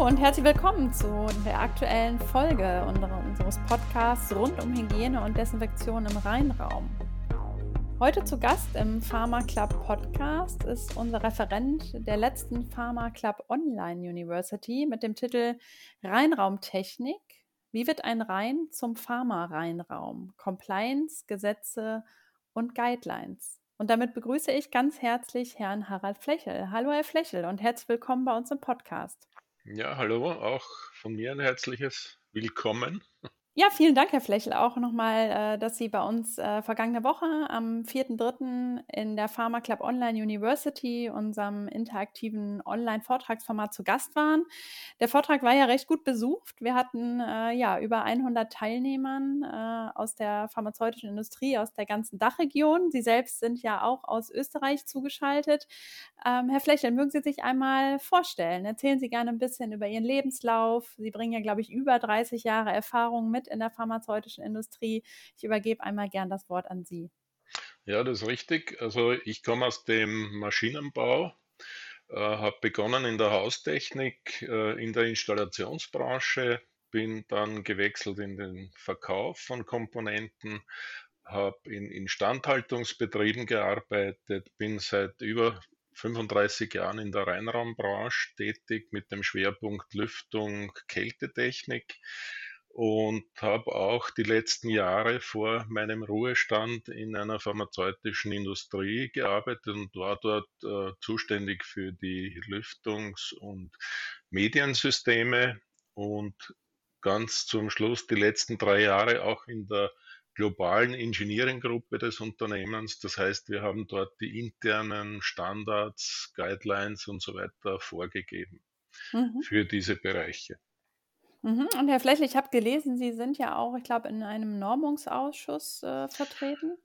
Und herzlich willkommen zu der aktuellen Folge unseres Podcasts rund um Hygiene und Desinfektion im Rheinraum. Heute zu Gast im Pharma Club Podcast ist unser Referent der letzten Pharma Club Online University mit dem Titel Rheinraumtechnik. Wie wird ein Rhein zum Pharma-Rheinraum? Compliance, Gesetze und Guidelines. Und damit begrüße ich ganz herzlich Herrn Harald Flechel. Hallo, Herr Flechel, und herzlich willkommen bei uns im Podcast. Ja, hallo, auch von mir ein herzliches Willkommen. Ja, vielen Dank, Herr Flechel, auch nochmal, äh, dass Sie bei uns äh, vergangene Woche am 4.3. in der Pharma Club Online University, unserem interaktiven Online-Vortragsformat, zu Gast waren. Der Vortrag war ja recht gut besucht. Wir hatten äh, ja über 100 Teilnehmern aus der pharmazeutischen Industrie, aus der ganzen Dachregion. Sie selbst sind ja auch aus Österreich zugeschaltet. Ähm, Herr Flechel, mögen Sie sich einmal vorstellen? Erzählen Sie gerne ein bisschen über Ihren Lebenslauf. Sie bringen ja, glaube ich, über 30 Jahre Erfahrung mit mit in der pharmazeutischen Industrie. Ich übergebe einmal gern das Wort an Sie. Ja, das ist richtig. Also ich komme aus dem Maschinenbau, äh, habe begonnen in der Haustechnik, äh, in der Installationsbranche, bin dann gewechselt in den Verkauf von Komponenten, habe in Instandhaltungsbetrieben gearbeitet, bin seit über 35 Jahren in der Reinraumbranche tätig mit dem Schwerpunkt Lüftung, Kältetechnik und habe auch die letzten Jahre vor meinem Ruhestand in einer pharmazeutischen Industrie gearbeitet und war dort äh, zuständig für die Lüftungs- und Mediensysteme und ganz zum Schluss die letzten drei Jahre auch in der globalen Engineering-Gruppe des Unternehmens. Das heißt, wir haben dort die internen Standards, Guidelines und so weiter vorgegeben mhm. für diese Bereiche. Mhm. Und Herr Flechl, ich habe gelesen, Sie sind ja auch, ich glaube, in einem Normungsausschuss äh, vertreten.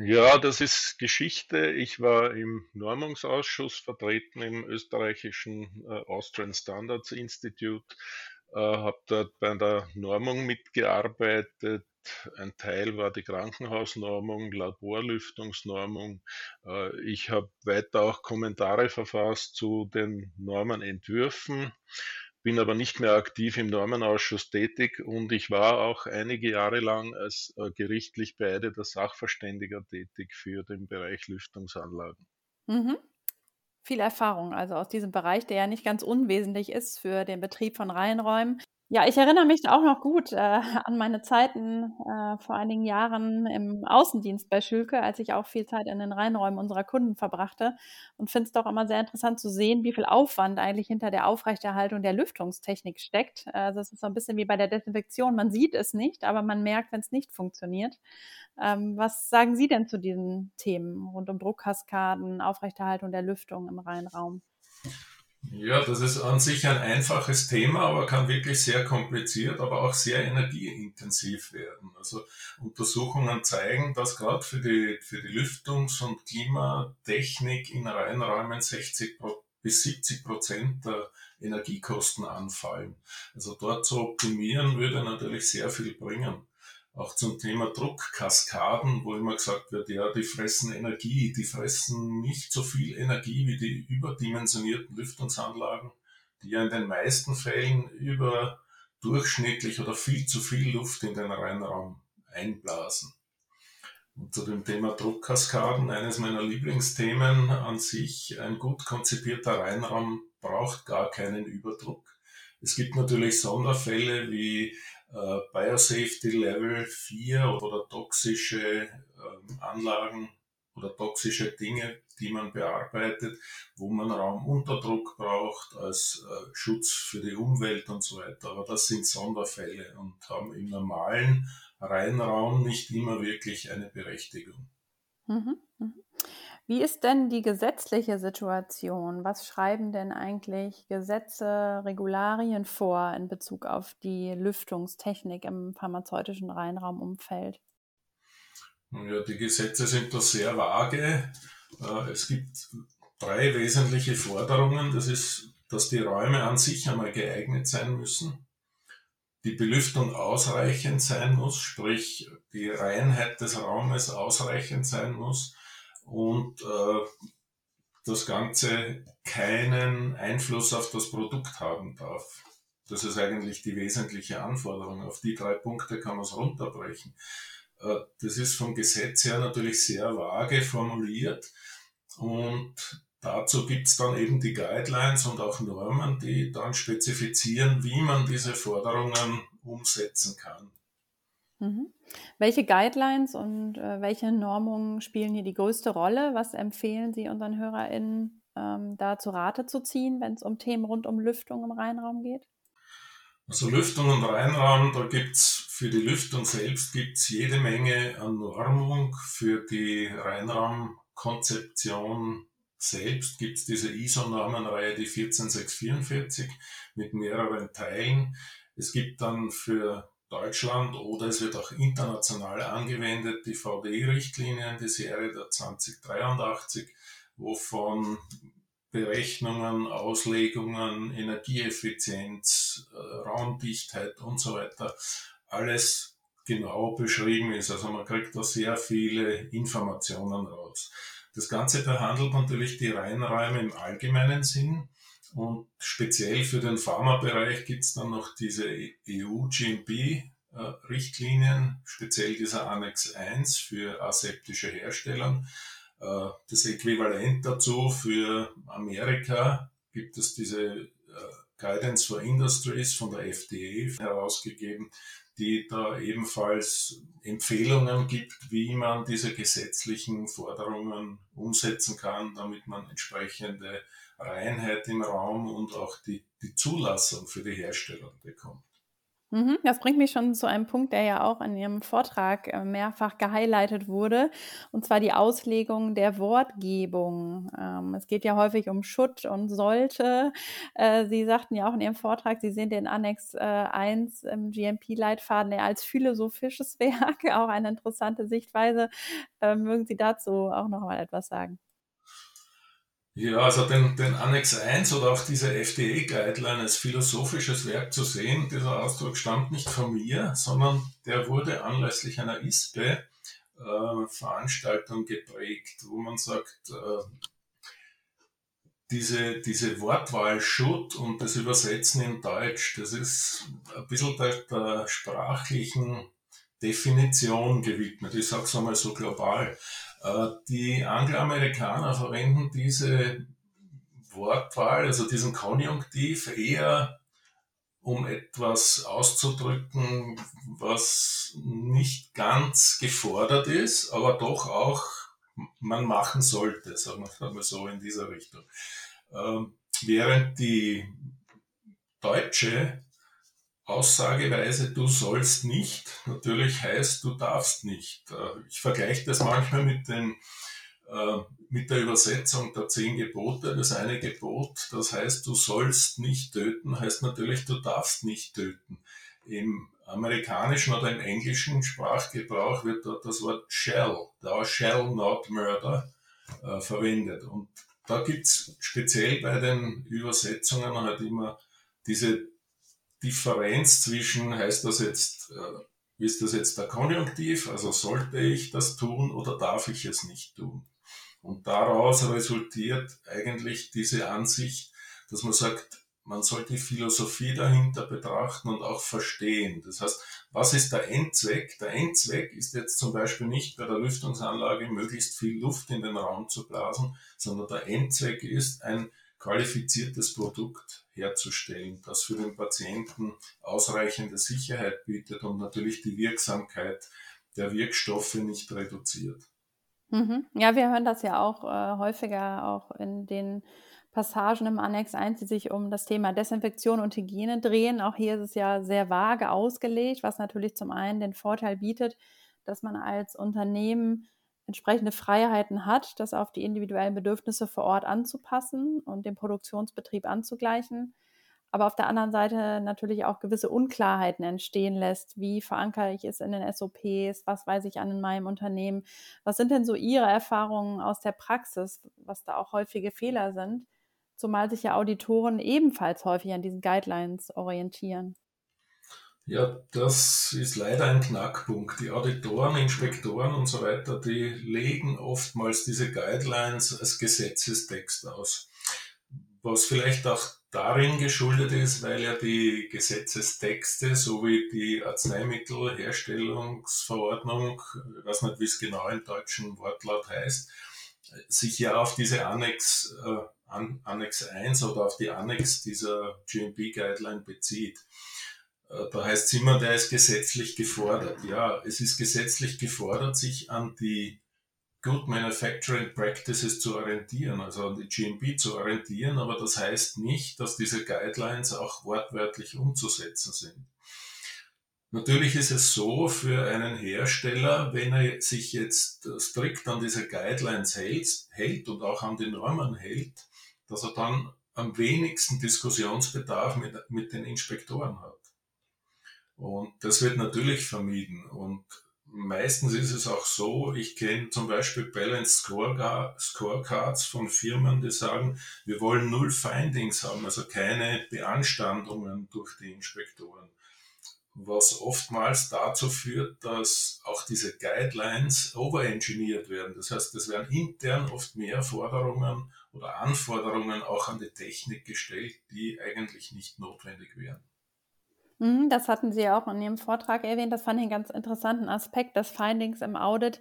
Ja, das ist Geschichte. Ich war im Normungsausschuss vertreten im österreichischen äh, Austrian Standards Institute, äh, habe dort bei der Normung mitgearbeitet. Ein Teil war die Krankenhausnormung, Laborlüftungsnormung. Äh, ich habe weiter auch Kommentare verfasst zu den Normenentwürfen bin aber nicht mehr aktiv im Normenausschuss tätig und ich war auch einige Jahre lang als äh, gerichtlich beeideter Sachverständiger tätig für den Bereich Lüftungsanlagen. Mhm. Viel Erfahrung also aus diesem Bereich, der ja nicht ganz unwesentlich ist für den Betrieb von Reihenräumen. Ja, ich erinnere mich auch noch gut äh, an meine Zeiten äh, vor einigen Jahren im Außendienst bei Schülke, als ich auch viel Zeit in den Reinräumen unserer Kunden verbrachte und finde es doch immer sehr interessant zu sehen, wie viel Aufwand eigentlich hinter der Aufrechterhaltung der Lüftungstechnik steckt. Also es ist so ein bisschen wie bei der Desinfektion, man sieht es nicht, aber man merkt, wenn es nicht funktioniert. Ähm, was sagen Sie denn zu diesen Themen rund um Druckkaskaden, Aufrechterhaltung der Lüftung im Reinraum? Ja, das ist an sich ein einfaches Thema, aber kann wirklich sehr kompliziert, aber auch sehr energieintensiv werden. Also Untersuchungen zeigen, dass gerade für die, für die Lüftungs- und Klimatechnik in Reinräumen 60 bis 70 Prozent der Energiekosten anfallen. Also dort zu optimieren würde natürlich sehr viel bringen auch zum Thema Druckkaskaden, wo immer gesagt wird, ja, die fressen Energie, die fressen nicht so viel Energie wie die überdimensionierten Lüftungsanlagen, die ja in den meisten Fällen über durchschnittlich oder viel zu viel Luft in den Reinraum einblasen. Und zu dem Thema Druckkaskaden, eines meiner Lieblingsthemen an sich, ein gut konzipierter Reinraum braucht gar keinen Überdruck. Es gibt natürlich Sonderfälle wie äh, Biosafety Level 4 oder toxische äh, Anlagen oder toxische Dinge, die man bearbeitet, wo man Raumunterdruck braucht als äh, Schutz für die Umwelt und so weiter. Aber das sind Sonderfälle und haben im normalen Reinraum nicht immer wirklich eine Berechtigung. Mhm, mh. Wie ist denn die gesetzliche Situation? Was schreiben denn eigentlich Gesetze, Regularien vor in Bezug auf die Lüftungstechnik im pharmazeutischen Reinraumumfeld? Ja, die Gesetze sind da sehr vage. Äh, es gibt drei wesentliche Forderungen. Das ist, dass die Räume an sich einmal geeignet sein müssen, die Belüftung ausreichend sein muss, sprich die Reinheit des Raumes ausreichend sein muss und äh, das Ganze keinen Einfluss auf das Produkt haben darf. Das ist eigentlich die wesentliche Anforderung. Auf die drei Punkte kann man es runterbrechen. Äh, das ist vom Gesetz her natürlich sehr vage formuliert und dazu gibt es dann eben die Guidelines und auch Normen, die dann spezifizieren, wie man diese Forderungen umsetzen kann. Mhm. Welche Guidelines und äh, welche Normungen spielen hier die größte Rolle? Was empfehlen Sie unseren HörerInnen, ähm, da zu Rate zu ziehen, wenn es um Themen rund um Lüftung im Rheinraum geht? Also Lüftung und Rheinraum, da gibt es für die Lüftung selbst gibt's jede Menge an Normung. Für die Rheinraumkonzeption selbst gibt es diese ISO-Normenreihe, die 14644 mit mehreren Teilen. Es gibt dann für Deutschland oder es wird auch international angewendet, die VDI-Richtlinien, die Serie der 2083, wovon Berechnungen, Auslegungen, Energieeffizienz, äh, Raumdichtheit und so weiter alles genau beschrieben ist. Also man kriegt da sehr viele Informationen raus. Das Ganze behandelt natürlich die Reinräume im allgemeinen Sinn. Und speziell für den Pharmabereich gibt es dann noch diese EU-GMP-Richtlinien, speziell dieser Annex 1 für aseptische Hersteller. Äh, das Äquivalent dazu für Amerika gibt es diese äh, Guidance for Industries von der FDA herausgegeben, die da ebenfalls Empfehlungen gibt, wie man diese gesetzlichen Forderungen umsetzen kann, damit man entsprechende Reinheit im Raum und auch die, die Zulassung für die Herstellung bekommt. Mhm, das bringt mich schon zu einem Punkt, der ja auch in Ihrem Vortrag äh, mehrfach gehighlightet wurde, und zwar die Auslegung der Wortgebung. Ähm, es geht ja häufig um Schutt und sollte. Äh, Sie sagten ja auch in Ihrem Vortrag, Sie sehen den Annex 1 äh, im GMP-Leitfaden als philosophisches Werk, auch eine interessante Sichtweise. mögen Sie dazu auch noch mal etwas sagen? Ja, also den, den Annex 1 oder auch diese FDE-Guideline als philosophisches Werk zu sehen, dieser Ausdruck stammt nicht von mir, sondern der wurde anlässlich einer ISPE-Veranstaltung äh, geprägt, wo man sagt, äh, diese, diese Wortwahl Schutt und das Übersetzen in Deutsch, das ist ein bisschen der, der sprachlichen Definition gewidmet. Ich sage es einmal so global. Äh, die Angloamerikaner verwenden diese Wortwahl, also diesen Konjunktiv, eher um etwas auszudrücken, was nicht ganz gefordert ist, aber doch auch man machen sollte, sagen wir mal so in dieser Richtung. Ähm, während die deutsche Aussageweise, du sollst nicht, natürlich heißt, du darfst nicht. Äh, ich vergleiche das manchmal mit, den, äh, mit der Übersetzung der zehn Gebote. Das eine Gebot, das heißt, du sollst nicht töten, heißt natürlich, du darfst nicht töten. Im amerikanischen oder im englischen Sprachgebrauch wird dort das Wort shall, thou shall not murder, äh, verwendet. Und da gibt's speziell bei den Übersetzungen halt immer diese Differenz zwischen, heißt das jetzt, äh, ist das jetzt der Konjunktiv, also sollte ich das tun oder darf ich es nicht tun? Und daraus resultiert eigentlich diese Ansicht, dass man sagt, man sollte die Philosophie dahinter betrachten und auch verstehen. Das heißt, was ist der Endzweck? Der Endzweck ist jetzt zum Beispiel nicht bei der Lüftungsanlage möglichst viel Luft in den Raum zu blasen, sondern der Endzweck ist ein qualifiziertes Produkt herzustellen, das für den Patienten ausreichende Sicherheit bietet und natürlich die Wirksamkeit der Wirkstoffe nicht reduziert. Mhm. Ja, wir hören das ja auch äh, häufiger auch in den Passagen im Annex 1, die sich um das Thema Desinfektion und Hygiene drehen. Auch hier ist es ja sehr vage ausgelegt, was natürlich zum einen den Vorteil bietet, dass man als Unternehmen entsprechende Freiheiten hat, das auf die individuellen Bedürfnisse vor Ort anzupassen und den Produktionsbetrieb anzugleichen. Aber auf der anderen Seite natürlich auch gewisse Unklarheiten entstehen lässt. Wie verankere ich es in den SOPs? Was weiß ich an in meinem Unternehmen? Was sind denn so Ihre Erfahrungen aus der Praxis, was da auch häufige Fehler sind? Zumal sich ja Auditoren ebenfalls häufig an diesen Guidelines orientieren. Ja, das ist leider ein Knackpunkt. Die Auditoren, Inspektoren und so weiter, die legen oftmals diese Guidelines als Gesetzestext aus. Was vielleicht auch darin geschuldet ist, weil ja die Gesetzestexte sowie die Arzneimittelherstellungsverordnung, ich weiß nicht, wie es genau im deutschen Wortlaut heißt, sich ja auf diese Annex, äh, Annex 1 oder auf die Annex dieser GMP-Guideline bezieht. Äh, da heißt es immer, der ist gesetzlich gefordert. Ja, es ist gesetzlich gefordert, sich an die Good Manufacturing Practices zu orientieren, also an die GMP zu orientieren, aber das heißt nicht, dass diese Guidelines auch wortwörtlich umzusetzen sind. Natürlich ist es so für einen Hersteller, wenn er sich jetzt strikt an diese Guidelines hält, hält und auch an die Normen hält, dass er dann am wenigsten Diskussionsbedarf mit, mit den Inspektoren hat. Und das wird natürlich vermieden. Und meistens ist es auch so, ich kenne zum Beispiel Balanced Scorecards von Firmen, die sagen, wir wollen null Findings haben, also keine Beanstandungen durch die Inspektoren. Was oftmals dazu führt, dass auch diese Guidelines overengineert werden. Das heißt, es werden intern oft mehr Forderungen oder Anforderungen auch an die Technik gestellt, die eigentlich nicht notwendig wären. Mhm, das hatten Sie auch in Ihrem Vortrag erwähnt. Das fand ich einen ganz interessanten Aspekt, dass Findings im Audit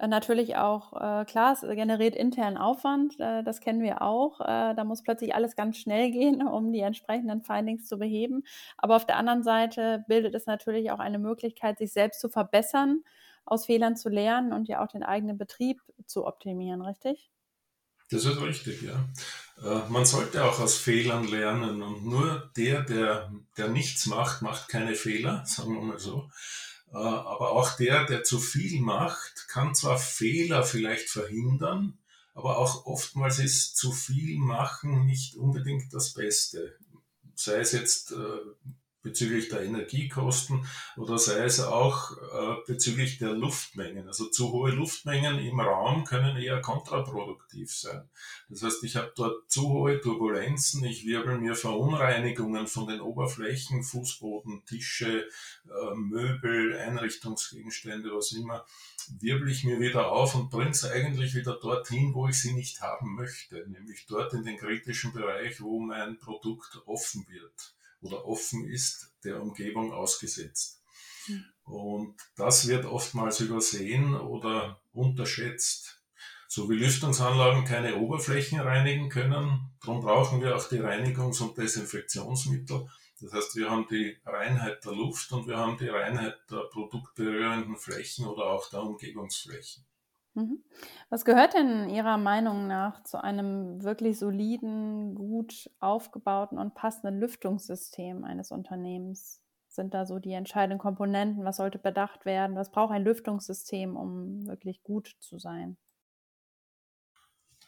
äh, natürlich auch, äh, klar, es generiert internen Aufwand, äh, das kennen wir auch. Da muss plötzlich alles ganz schnell gehen, um die entsprechenden Findings zu beheben. Aber auf der anderen Seite bildet es natürlich auch eine Möglichkeit, sich selbst zu verbessern, aus Fehlern zu lernen und ja auch den eigenen Betrieb zu optimieren, richtig? Das ist richtig, ja. Äh, man sollte auch aus Fehlern lernen und nur der, der, der nichts macht, macht keine Fehler, sagen wir mal so. Äh, aber auch der, der zu viel macht, kann zwar Fehler vielleicht verhindern, aber auch oftmals ist zu viel machen nicht unbedingt das Beste. Sei es jetzt äh, bezüglich der Energiekosten oder sei es auch äh, bezüglich der Luftmengen. Also zu hohe Luftmengen im Raum können eher kontraproduktiv sein. Das heißt, ich habe dort zu hohe Turbulenzen, ich wirbel mir Verunreinigungen von den Oberflächen, Fußboden, Tische, äh, Möbel, Einrichtungsgegenstände, was immer, wirbel ich mir wieder auf und bringe es eigentlich wieder dorthin, wo ich sie nicht haben möchte, nämlich dort in den kritischen Bereich, wo mein Produkt offen wird oder offen ist, der Umgebung ausgesetzt. Mhm. Und das wird oftmals übersehen oder unterschätzt. So wie Lüftungsanlagen keine Oberflächen reinigen können, darum brauchen wir auch die Reinigungs- und Desinfektionsmittel. Das heißt, wir haben die Reinheit der Luft und wir haben die Reinheit der produktberührenden Flächen oder auch der Umgebungsflächen. Mhm. Was gehört denn Ihrer Meinung nach zu einem wirklich soliden, gut aufgebauten und passenden Lüftungssystem eines Unternehmens? Sind da so die entscheidenden Komponenten? Was sollte bedacht werden? Was braucht ein Lüftungssystem, um wirklich gut zu sein?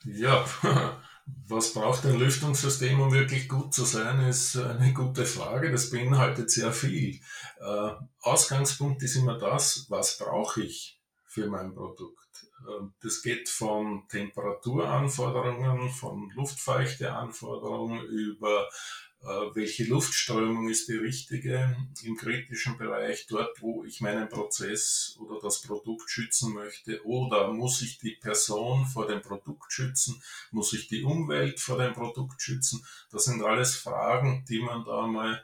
Ja, was braucht ein Lüftungssystem, um wirklich gut zu sein, ist eine gute Frage. Das beinhaltet sehr viel. Äh, Ausgangspunkt ist immer das, was brauche ich für mein Produkt. Ähm, das geht von Temperaturanforderungen, von Luftfeuchteanforderungen über äh, welche Luftströmung ist die richtige im kritischen Bereich, dort wo ich meinen Prozess oder das Produkt schützen möchte, oder muss ich die Person vor dem Produkt schützen, muss ich die Umwelt vor dem Produkt schützen. Das sind alles Fragen, die man da mal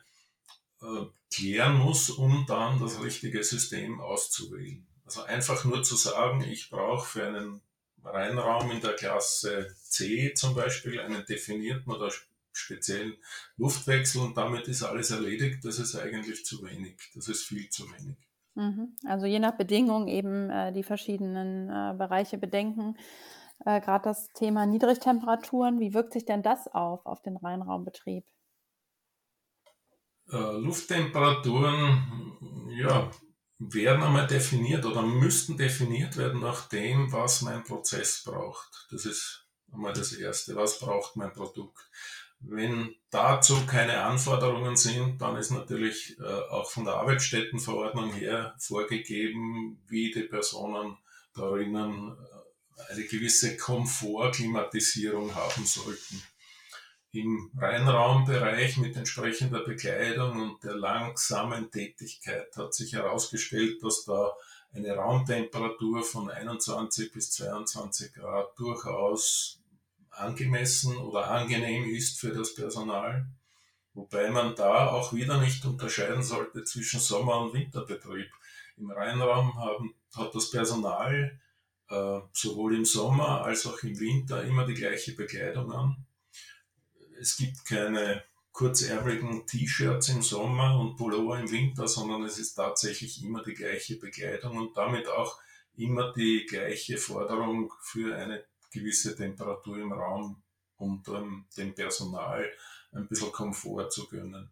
äh, klären muss, um dann das richtige System auszuwählen. Also einfach nur zu sagen, ich brauche für einen Reinraum in der Klasse C zum Beispiel einen definierten oder speziellen Luftwechsel und damit ist alles erledigt, das ist eigentlich zu wenig. Das ist viel zu wenig. Mhm. Also je nach Bedingung eben äh, die verschiedenen äh, Bereiche bedenken. Äh, Gerade das Thema Niedrigtemperaturen, wie wirkt sich denn das auf, auf den Reinraumbetrieb? Äh, Lufttemperaturen, ja, werden einmal definiert oder müssten definiert werden nach dem, was mein Prozess braucht. Das ist einmal das Erste. Was braucht mein Produkt? Wenn dazu keine Anforderungen sind, dann ist natürlich äh, auch von der Arbeitsstättenverordnung her vorgegeben, wie die Personen darinnen äh, eine gewisse Komfortklimatisierung haben sollten im Reinraumbereich mit entsprechender Bekleidung und der langsamen Tätigkeit hat sich herausgestellt, dass da eine Raumtemperatur von 21 bis 22 Grad durchaus angemessen oder angenehm ist für das Personal. Wobei man da auch wieder nicht unterscheiden sollte zwischen Sommer- und Winterbetrieb. Im Rheinraum haben, hat das Personal äh, sowohl im Sommer als auch im Winter immer die gleiche Bekleidung an. Es gibt keine kurzärmeligen T-Shirts im Sommer und Pullover im Winter, sondern es ist tatsächlich immer die gleiche Bekleidung und damit auch immer die gleiche Forderung für eine gewisse Temperatur im Raum, um dem Personal ein bisschen Komfort zu gönnen.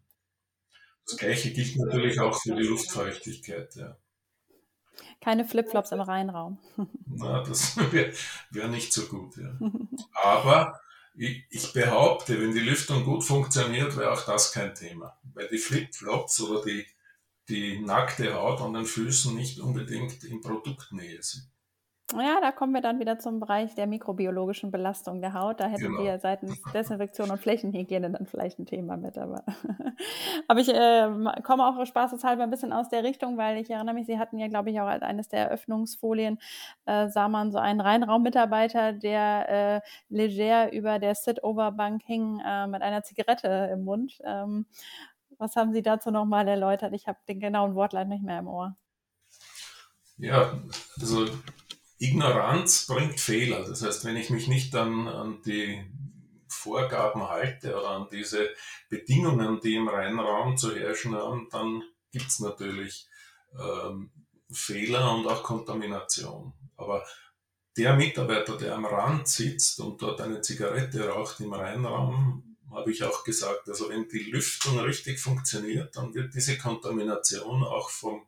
Das gleiche gilt natürlich auch für die Luftfeuchtigkeit. Ja. Keine Flipflops im Rheinraum. Na, das wäre wär nicht so gut. Ja. Aber ich, behaupte, wenn die Lüftung gut funktioniert, wäre auch das kein Thema. Weil die Flipflops oder die, die nackte Haut an den Füßen nicht unbedingt in Produktnähe sind. Ja, da kommen wir dann wieder zum Bereich der mikrobiologischen Belastung der Haut. Da hätten genau. wir seitens Desinfektion und Flächenhygiene dann vielleicht ein Thema mit. Aber, aber ich äh, komme auch spaßeshalber ein bisschen aus der Richtung, weil ich erinnere mich, Sie hatten ja, glaube ich, auch als eines der Eröffnungsfolien, äh, sah man so einen Reinraummitarbeiter, der äh, leger über der Sit-Over-Bank hing äh, mit einer Zigarette im Mund. Ähm, was haben Sie dazu nochmal erläutert? Ich habe den genauen Wortlaut nicht mehr im Ohr. Ja, also Ignoranz bringt Fehler. Das heißt, wenn ich mich nicht an, an die Vorgaben halte oder an diese Bedingungen, die im Rheinraum zu herrschen haben, dann gibt es natürlich ähm, Fehler und auch Kontamination. Aber der Mitarbeiter, der am Rand sitzt und dort eine Zigarette raucht im Rheinraum, habe ich auch gesagt, also wenn die Lüftung richtig funktioniert, dann wird diese Kontamination auch vom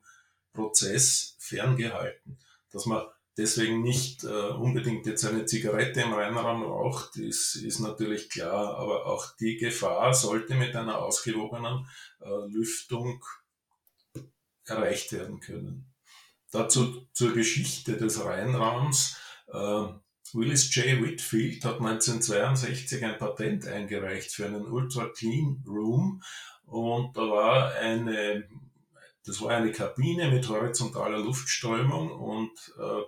Prozess ferngehalten. Dass man deswegen nicht äh, unbedingt jetzt eine Zigarette im Reinraum raucht, ist, ist natürlich klar, aber auch die Gefahr sollte mit einer ausgewogenen äh, Lüftung erreicht werden können. Dazu zur Geschichte des Reinraums. Äh, Willis J. Whitfield hat 1962 ein Patent eingereicht für einen Ultra Clean Room und da war eine das war eine Kabine mit horizontaler Luftströmung und äh,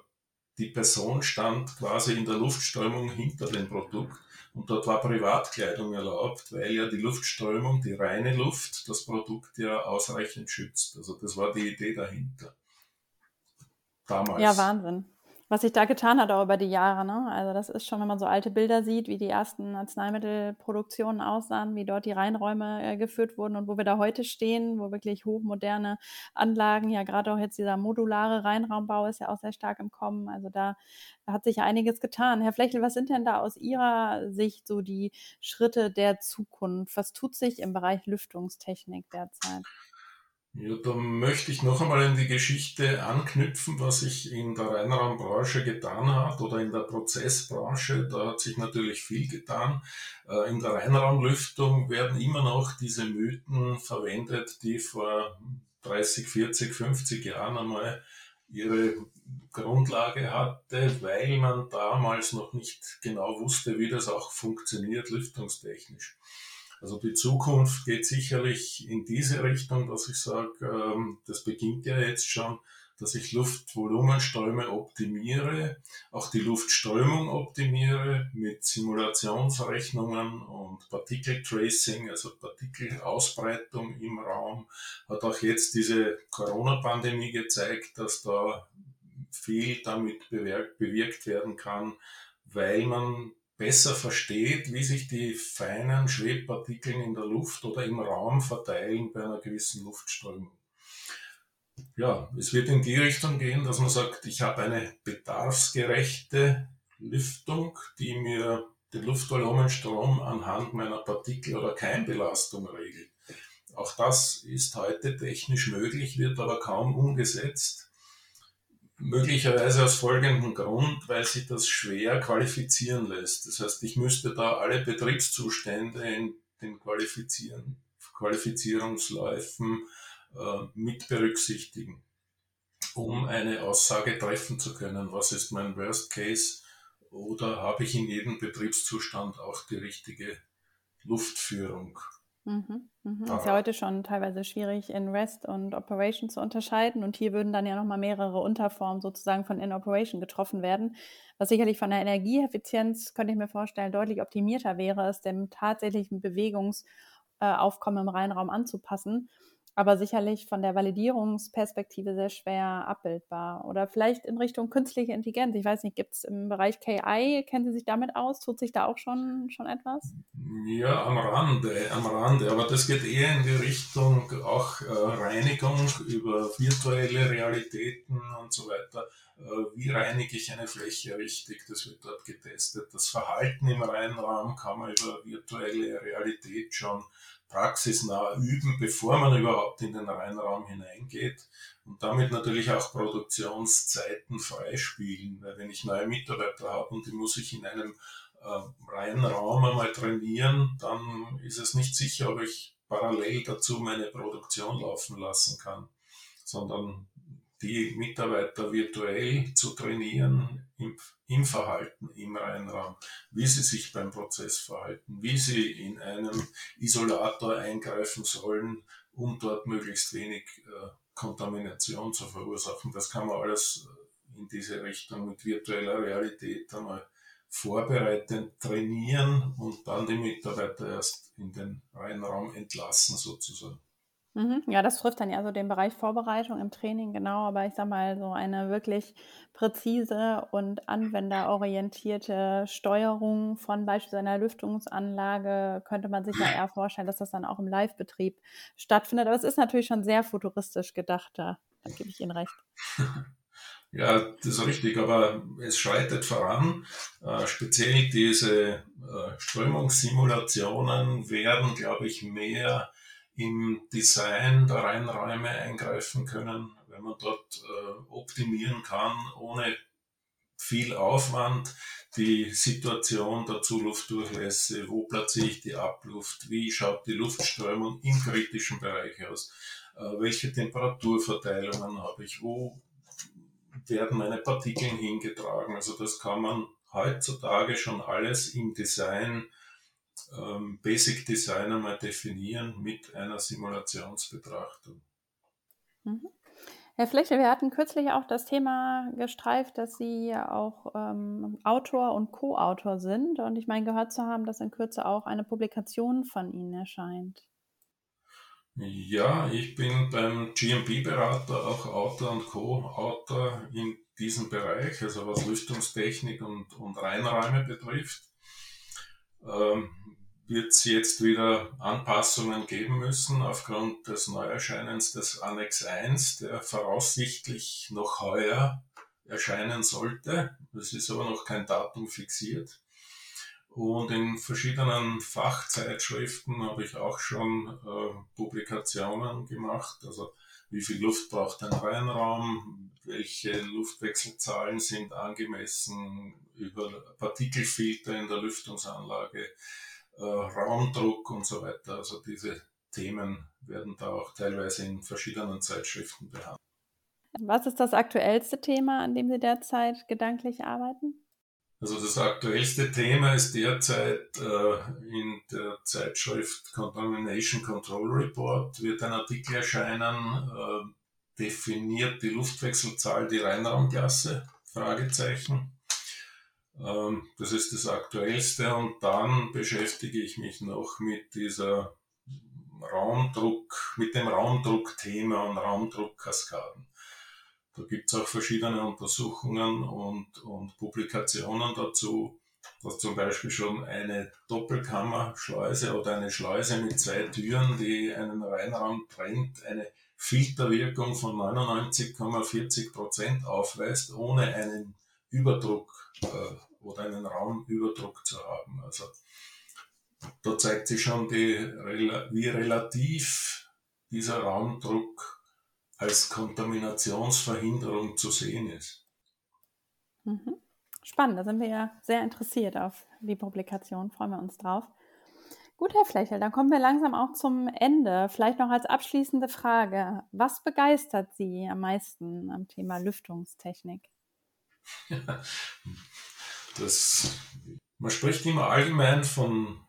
die Person stand quasi in der Luftströmung hinter dem Produkt und dort war Privatkleidung erlaubt, weil ja die Luftströmung, die reine Luft, das Produkt ja ausreichend schützt. Also das war die Idee dahinter. Damals. Ja, Wahnsinn was sich da getan hat auch über die Jahre. Ne? Also das ist schon, wenn man so alte Bilder sieht, wie die ersten Arzneimittelproduktionen aussahen, wie dort die Reinräume äh, geführt wurden und wo wir da heute stehen, wo wirklich hochmoderne Anlagen, ja gerade auch jetzt dieser modulare Reinraumbau ist ja auch sehr stark im Kommen. Also da hat sich einiges getan. Herr Flechel, was sind denn da aus Ihrer Sicht so die Schritte der Zukunft? Was tut sich im Bereich Lüftungstechnik derzeit? Ja, da möchte ich noch einmal in die Geschichte anknüpfen, was sich in der Reinraumbranche getan hat oder in der Prozessbranche. Da hat sich natürlich viel getan. Äh, in der Reinraumlüftung werden immer noch diese Mythen verwendet, die vor 30, 40, 50 Jahren einmal ihre Grundlage hatte, weil man damals noch nicht genau wusste, wie das auch funktioniert lüftungstechnisch. Also die Zukunft geht sicherlich in diese Richtung, dass ich sage, ähm, das beginnt ja jetzt schon, dass ich Luftvolumenströme optimiere, auch die Luftströmung optimiere mit Simulationsrechnungen und Partikeltracing, also Partikelausbreitung im Raum. Hat auch jetzt diese Corona-Pandemie gezeigt, dass da viel damit bewirkt werden kann, weil man besser versteht, wie sich die feinen Schwebpartikel in der Luft oder im Raum verteilen bei einer gewissen Luftströmung. Ja, es wird in die Richtung gehen, dass man sagt, ich habe eine bedarfsgerechte Lüftung, die mir den Luftvolumenstrom anhand meiner Partikel- oder Keimbelastung regelt. Auch das ist heute technisch möglich, wird aber kaum umgesetzt. Möglicherweise aus folgendem Grund, weil sich das schwer qualifizieren lässt. Das heißt, ich müsste da alle Betriebszustände in den Qualifizieren, Qualifizierungsläufen äh, mit berücksichtigen, um eine Aussage treffen zu können, was ist mein Worst Case oder habe ich in jedem Betriebszustand auch die richtige Luftführung. Mhm, mhm. Ist ja heute schon teilweise schwierig, in REST und Operation zu unterscheiden. Und hier würden dann ja nochmal mehrere Unterformen sozusagen von In-Operation getroffen werden, was sicherlich von der Energieeffizienz, könnte ich mir vorstellen, deutlich optimierter wäre, es dem tatsächlichen Bewegungsaufkommen im Reinraum anzupassen aber sicherlich von der Validierungsperspektive sehr schwer abbildbar. Oder vielleicht in Richtung künstliche Intelligenz. Ich weiß nicht, gibt es im Bereich KI, kennen Sie sich damit aus? Tut sich da auch schon, schon etwas? Ja, am Rande, am Rande. Aber das geht eher in die Richtung auch äh, Reinigung über virtuelle Realitäten und so weiter. Äh, wie reinige ich eine Fläche richtig? Das wird dort getestet. Das Verhalten im Reinraum kann man über virtuelle Realität schon praxisnah üben, bevor man überhaupt in den Reinraum hineingeht. Und damit natürlich auch Produktionszeiten freispielen, weil wenn ich neue Mitarbeiter habe und die muss ich in einem äh, reinen einmal trainieren, dann ist es nicht sicher, ob ich parallel dazu meine Produktion laufen lassen kann, sondern die Mitarbeiter virtuell zu trainieren im, im, Verhalten im Reinraum, wie sie sich beim Prozess verhalten, wie sie in einem Isolator eingreifen sollen, um dort möglichst wenig äh, Kontamination zu verursachen. Das kann man alles äh, in diese Richtung mit virtueller Realität einmal vorbereiten, trainieren und dann die Mitarbeiter erst in den Reinraum entlassen sozusagen. Mhm. Ja, das trifft dann ja so den Bereich Vorbereitung im Training, genau. Aber ich sag mal, so eine wirklich präzise und anwenderorientierte Steuerung von beispielsweise einer Lüftungsanlage könnte man sich ja eher vorstellen, dass das dann auch im Live-Betrieb stattfindet. Aber es ist natürlich schon sehr futuristisch gedacht, da, da gebe ich Ihnen recht. Ja, das ist richtig, aber es schreitet voran. Äh, speziell diese äh, Strömungssimulationen werden, glaube ich, mehr im Design der Reinräume eingreifen können, wenn man dort äh, optimieren kann, ohne viel Aufwand, die Situation der Zuluftdurchlässe, wo platziere ich die Abluft, wie schaut die Luftströmung im kritischen Bereich aus, äh, welche Temperaturverteilungen habe ich, wo werden meine Partikel hingetragen. Also das kann man heutzutage schon alles im Design ähm, Basic Design einmal definieren mit einer Simulationsbetrachtung. Mhm. Herr Fläche, wir hatten kürzlich auch das Thema gestreift, dass Sie auch ähm, Autor und Co-Autor sind. Und ich meine, gehört zu haben, dass in Kürze auch eine Publikation von Ihnen erscheint. Ja, ich bin beim GMP-Berater auch Autor und Co-Autor in diesem Bereich, also was Lüftungstechnik und, und Reinräume betrifft. Ähm, wird es jetzt wieder Anpassungen geben müssen aufgrund des Neuerscheinens des Annex 1, der voraussichtlich noch heuer erscheinen sollte. Es ist aber noch kein Datum fixiert. Und in verschiedenen Fachzeitschriften habe ich auch schon äh, Publikationen gemacht. Also wie viel Luft braucht ein Reinraum, welche Luftwechselzahlen sind angemessen über Partikelfilter in der Lüftungsanlage, äh, Raumdruck und so weiter. Also diese Themen werden da auch teilweise in verschiedenen Zeitschriften behandelt. Was ist das aktuellste Thema, an dem Sie derzeit gedanklich arbeiten? Also das aktuellste Thema ist derzeit äh, in der Zeitschrift Contamination Control Report wird ein Artikel erscheinen, äh, definiert die Luftwechselzahl die Reinraumklasse? Fragezeichen. Ähm, das ist das Aktuellste und dann beschäftige ich mich noch mit dieser Raumdruck, mit dem Raumdruckthema und Raumdruckkaskaden. Da gibt es auch verschiedene Untersuchungen und, und Publikationen dazu, dass zum Beispiel schon eine Doppelkammerschleuse oder eine Schleuse mit zwei Türen, die einen Reinraum trennt, eine Filterwirkung von 99,40 Prozent aufweist, ohne einen Überdruck äh, oder einen Raumüberdruck zu haben. Also da zeigt sich schon, die, wie relativ dieser Raumdruck als Kontaminationsverhinderung zu sehen ist. Mhm. Spannend, da sind wir ja sehr interessiert auf die Publikation, freuen wir uns drauf. Gut, Herr Flächel, dann kommen wir langsam auch zum Ende. Vielleicht noch als abschließende Frage. Was begeistert Sie am meisten am Thema Lüftungstechnik? Das, man spricht immer allgemein von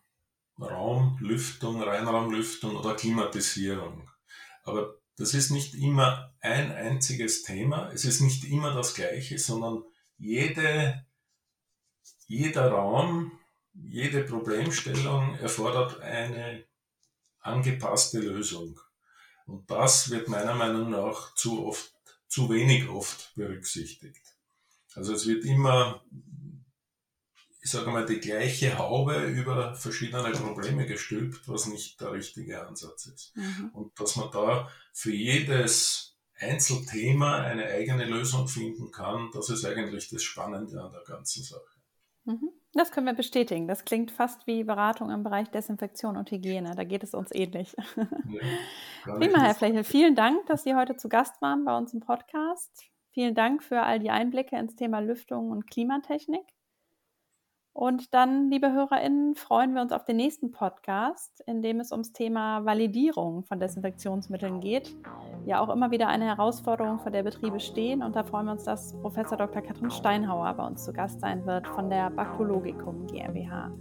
Raumlüftung, Reinraumlüftung oder Klimatisierung. Aber das ist nicht immer ein einziges Thema, es ist nicht immer das gleiche, sondern jede, jeder Raum, jede Problemstellung erfordert eine angepasste Lösung. Und das wird meiner Meinung nach zu oft, zu wenig oft berücksichtigt. Also es wird immer ich sage mal, die gleiche Haube über verschiedene Probleme gestülpt, was nicht der richtige Ansatz ist. Mhm. Und dass man da für jedes Einzelthema eine eigene Lösung finden kann, das ist eigentlich das Spannende an der ganzen Sache. Mhm. Das können wir bestätigen. Das klingt fast wie Beratung im Bereich Desinfektion und Hygiene. Da geht es uns ähnlich. Ja, Prima, Herr Flechel. Vielen Dank, dass Sie heute zu Gast waren bei uns im Podcast. Vielen Dank für all die Einblicke ins Thema Lüftung und Klimatechnik. Und dann, liebe HörerInnen, freuen wir uns auf den nächsten Podcast, in dem es ums Thema Validierung von Desinfektionsmitteln geht. Ja, auch immer wieder eine Herausforderung, vor der Betriebe stehen. Und da freuen wir uns, dass Professor Dr. Katrin Steinhauer bei uns zu Gast sein wird von der Baktologikum GmbH.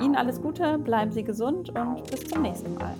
Ihnen alles Gute, bleiben Sie gesund und bis zum nächsten Mal.